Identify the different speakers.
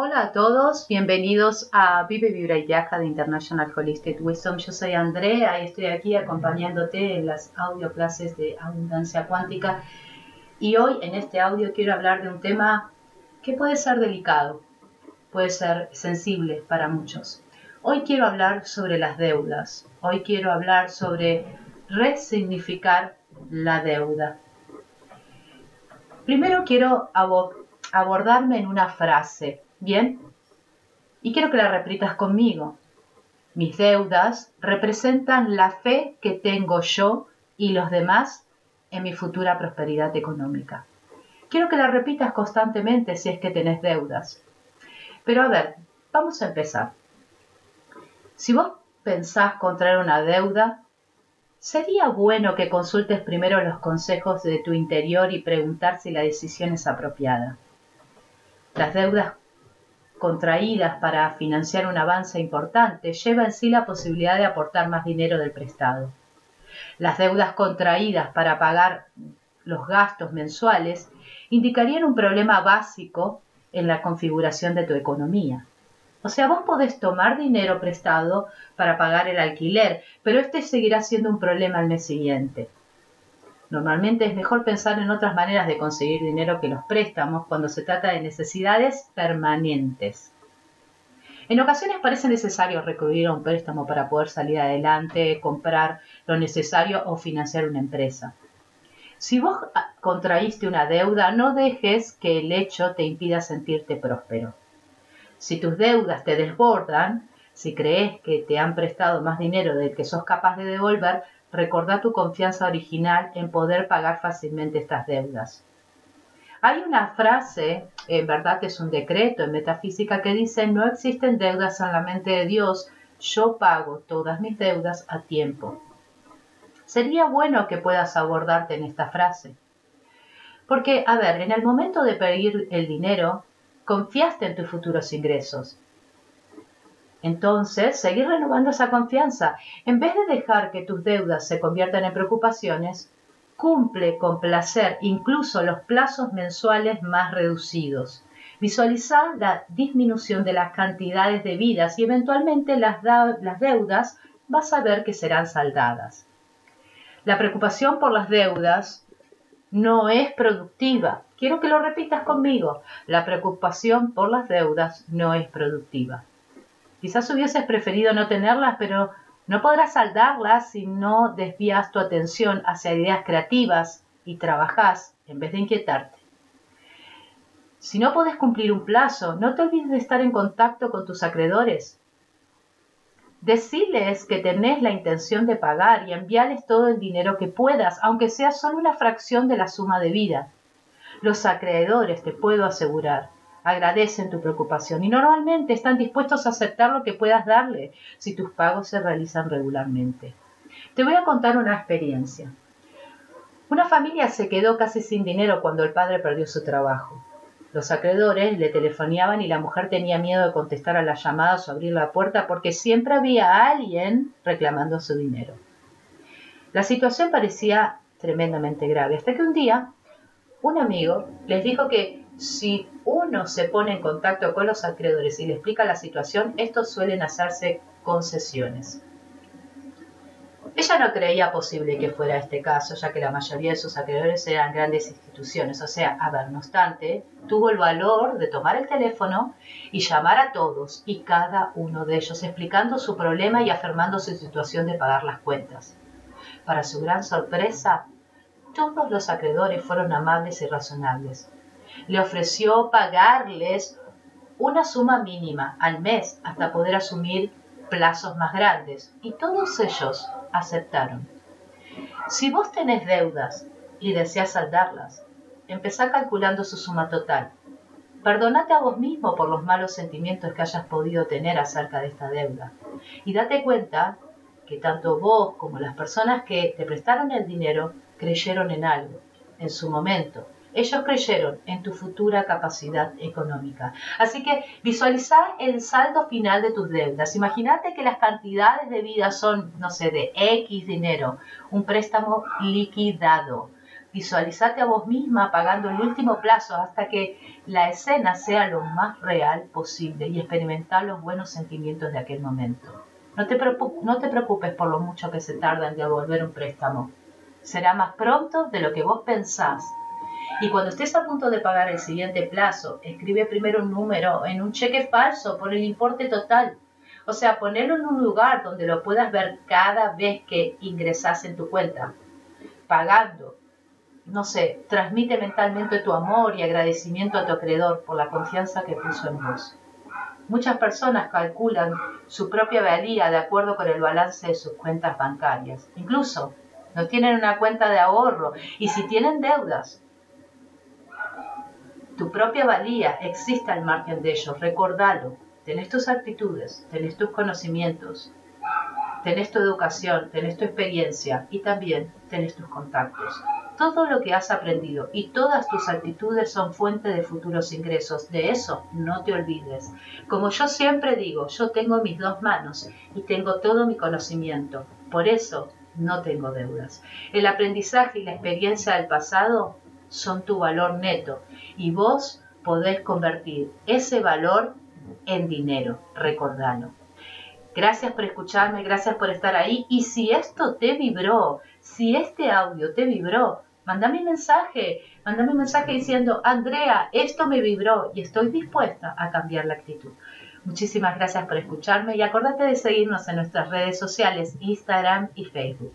Speaker 1: Hola a todos, bienvenidos a Vive, Vibra y Viaja de International Holistic Wisdom. Yo soy Andrea y estoy aquí acompañándote en las audio clases de abundancia cuántica. Y hoy en este audio quiero hablar de un tema que puede ser delicado, puede ser sensible para muchos. Hoy quiero hablar sobre las deudas. Hoy quiero hablar sobre resignificar la deuda. Primero quiero abordarme en una frase Bien. Y quiero que la repitas conmigo. Mis deudas representan la fe que tengo yo y los demás en mi futura prosperidad económica. Quiero que la repitas constantemente si es que tenés deudas. Pero a ver, vamos a empezar. Si vos pensás contraer una deuda, sería bueno que consultes primero los consejos de tu interior y preguntar si la decisión es apropiada. Las deudas contraídas para financiar un avance importante lleva en sí la posibilidad de aportar más dinero del prestado. Las deudas contraídas para pagar los gastos mensuales indicarían un problema básico en la configuración de tu economía. O sea, vos podés tomar dinero prestado para pagar el alquiler, pero este seguirá siendo un problema al mes siguiente. Normalmente es mejor pensar en otras maneras de conseguir dinero que los préstamos cuando se trata de necesidades permanentes. En ocasiones parece necesario recurrir a un préstamo para poder salir adelante, comprar lo necesario o financiar una empresa. Si vos contraíste una deuda, no dejes que el hecho te impida sentirte próspero. Si tus deudas te desbordan, si crees que te han prestado más dinero del que sos capaz de devolver, recordá tu confianza original en poder pagar fácilmente estas deudas. Hay una frase, en verdad es un decreto en metafísica, que dice, no existen deudas en la mente de Dios, yo pago todas mis deudas a tiempo. Sería bueno que puedas abordarte en esta frase. Porque, a ver, en el momento de pedir el dinero, confiaste en tus futuros ingresos. Entonces, seguir renovando esa confianza. En vez de dejar que tus deudas se conviertan en preocupaciones, cumple con placer incluso los plazos mensuales más reducidos. Visualizar la disminución de las cantidades debidas y eventualmente las, las deudas vas a ver que serán saldadas. La preocupación por las deudas no es productiva. Quiero que lo repitas conmigo. La preocupación por las deudas no es productiva. Quizás hubieses preferido no tenerlas, pero no podrás saldarlas si no desvías tu atención hacia ideas creativas y trabajas en vez de inquietarte. Si no puedes cumplir un plazo, no te olvides de estar en contacto con tus acreedores. Deciles que tenés la intención de pagar y enviarles todo el dinero que puedas, aunque sea solo una fracción de la suma de vida. Los acreedores, te puedo asegurar, agradecen tu preocupación y normalmente están dispuestos a aceptar lo que puedas darle si tus pagos se realizan regularmente. Te voy a contar una experiencia. Una familia se quedó casi sin dinero cuando el padre perdió su trabajo. Los acreedores le telefoneaban y la mujer tenía miedo de contestar a las llamadas o abrir la puerta porque siempre había alguien reclamando su dinero. La situación parecía tremendamente grave, hasta que un día un amigo les dijo que si uno se pone en contacto con los acreedores y le explica la situación, estos suelen hacerse concesiones. Ella no creía posible que fuera este caso, ya que la mayoría de sus acreedores eran grandes instituciones. O sea, a ver, no obstante, tuvo el valor de tomar el teléfono y llamar a todos y cada uno de ellos, explicando su problema y afirmando su situación de pagar las cuentas. Para su gran sorpresa, todos los acreedores fueron amables y razonables le ofreció pagarles una suma mínima al mes hasta poder asumir plazos más grandes y todos ellos aceptaron. Si vos tenés deudas y deseas saldarlas, empezá calculando su suma total. Perdonate a vos mismo por los malos sentimientos que hayas podido tener acerca de esta deuda y date cuenta que tanto vos como las personas que te prestaron el dinero creyeron en algo, en su momento, ellos creyeron en tu futura capacidad económica. Así que visualizar el saldo final de tus deudas. Imagínate que las cantidades de vida son, no sé, de X dinero, un préstamo liquidado. Visualizate a vos misma pagando el último plazo hasta que la escena sea lo más real posible y experimentar los buenos sentimientos de aquel momento. No te, no te preocupes por lo mucho que se tarda en devolver un préstamo. Será más pronto de lo que vos pensás. Y cuando estés a punto de pagar el siguiente plazo, escribe primero un número en un cheque falso por el importe total. O sea, ponerlo en un lugar donde lo puedas ver cada vez que ingresas en tu cuenta, pagando no sé, transmite mentalmente tu amor y agradecimiento a tu acreedor por la confianza que puso en vos. Muchas personas calculan su propia valía de acuerdo con el balance de sus cuentas bancarias. Incluso no tienen una cuenta de ahorro y si tienen deudas, tu propia valía existe al margen de ellos. Recordalo. Tenés tus actitudes, tenés tus conocimientos, tenés tu educación, tenés tu experiencia y también tenés tus contactos todo lo que has aprendido y todas tus actitudes son fuente de futuros ingresos. De eso no te olvides. Como yo siempre digo, yo tengo mis dos manos y tengo todo mi conocimiento. Por eso no tengo deudas. El aprendizaje y la experiencia del pasado son tu valor neto y vos podés convertir ese valor en dinero. Recordalo. Gracias por escucharme, gracias por estar ahí. Y si esto te vibró, si este audio te vibró, Mándame un mensaje, mándame un mensaje diciendo, Andrea, esto me vibró y estoy dispuesta a cambiar la actitud. Muchísimas gracias por escucharme y acordate de seguirnos en nuestras redes sociales, Instagram y Facebook.